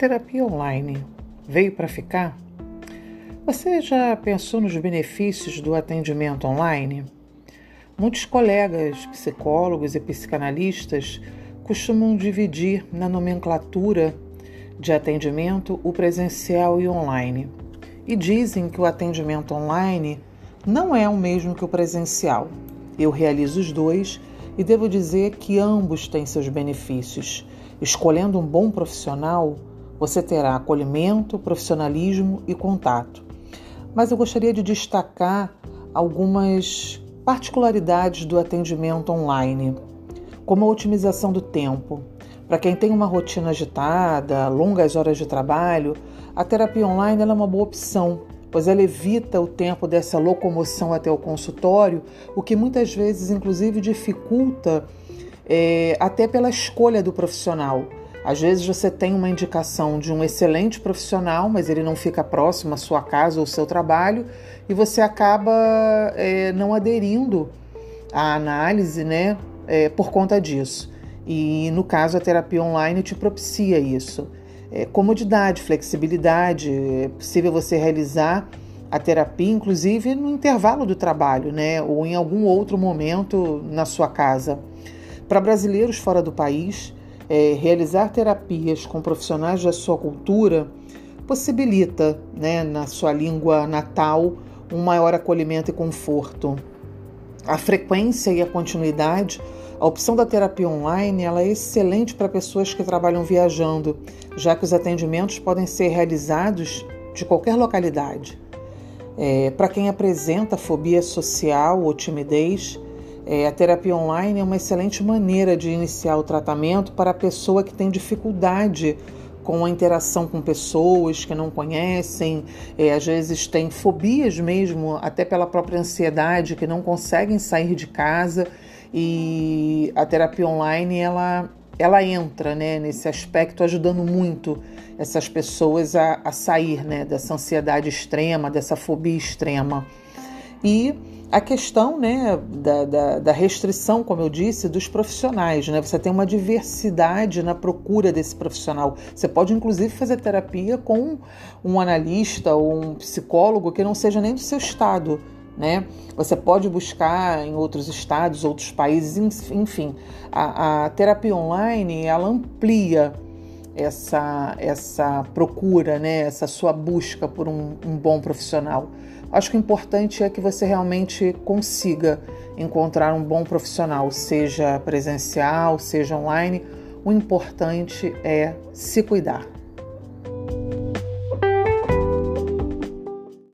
terapia online veio para ficar? Você já pensou nos benefícios do atendimento online? Muitos colegas psicólogos e psicanalistas costumam dividir na nomenclatura de atendimento o presencial e online. E dizem que o atendimento online não é o mesmo que o presencial. Eu realizo os dois e devo dizer que ambos têm seus benefícios. Escolhendo um bom profissional, você terá acolhimento, profissionalismo e contato. Mas eu gostaria de destacar algumas particularidades do atendimento online, como a otimização do tempo. Para quem tem uma rotina agitada, longas horas de trabalho, a terapia online é uma boa opção, pois ela evita o tempo dessa locomoção até o consultório, o que muitas vezes, inclusive, dificulta é, até pela escolha do profissional. Às vezes você tem uma indicação de um excelente profissional, mas ele não fica próximo à sua casa ou ao seu trabalho e você acaba é, não aderindo à análise, né, é, por conta disso. E no caso a terapia online te propicia isso. É, comodidade, flexibilidade, é possível você realizar a terapia, inclusive no intervalo do trabalho, né, ou em algum outro momento na sua casa. Para brasileiros fora do país, é, realizar terapias com profissionais da sua cultura possibilita, né, na sua língua natal, um maior acolhimento e conforto. A frequência e a continuidade, a opção da terapia online ela é excelente para pessoas que trabalham viajando, já que os atendimentos podem ser realizados de qualquer localidade. É, para quem apresenta fobia social ou timidez, é, a terapia online é uma excelente maneira de iniciar o tratamento para a pessoa que tem dificuldade com a interação com pessoas que não conhecem, é, às vezes tem fobias mesmo, até pela própria ansiedade, que não conseguem sair de casa e a terapia online ela, ela entra né, nesse aspecto, ajudando muito essas pessoas a, a sair né, dessa ansiedade extrema, dessa fobia extrema. E a questão né, da, da, da, restrição, como eu disse, dos profissionais. Né? Você tem uma diversidade na procura desse profissional. Você pode, inclusive, fazer terapia com um analista ou um psicólogo que não seja nem do seu estado. Né? Você pode buscar em outros estados, outros países, enfim. A, a terapia online ela amplia essa, essa procura, né? essa sua busca por um, um bom profissional. Acho que o importante é que você realmente consiga encontrar um bom profissional, seja presencial, seja online. O importante é se cuidar.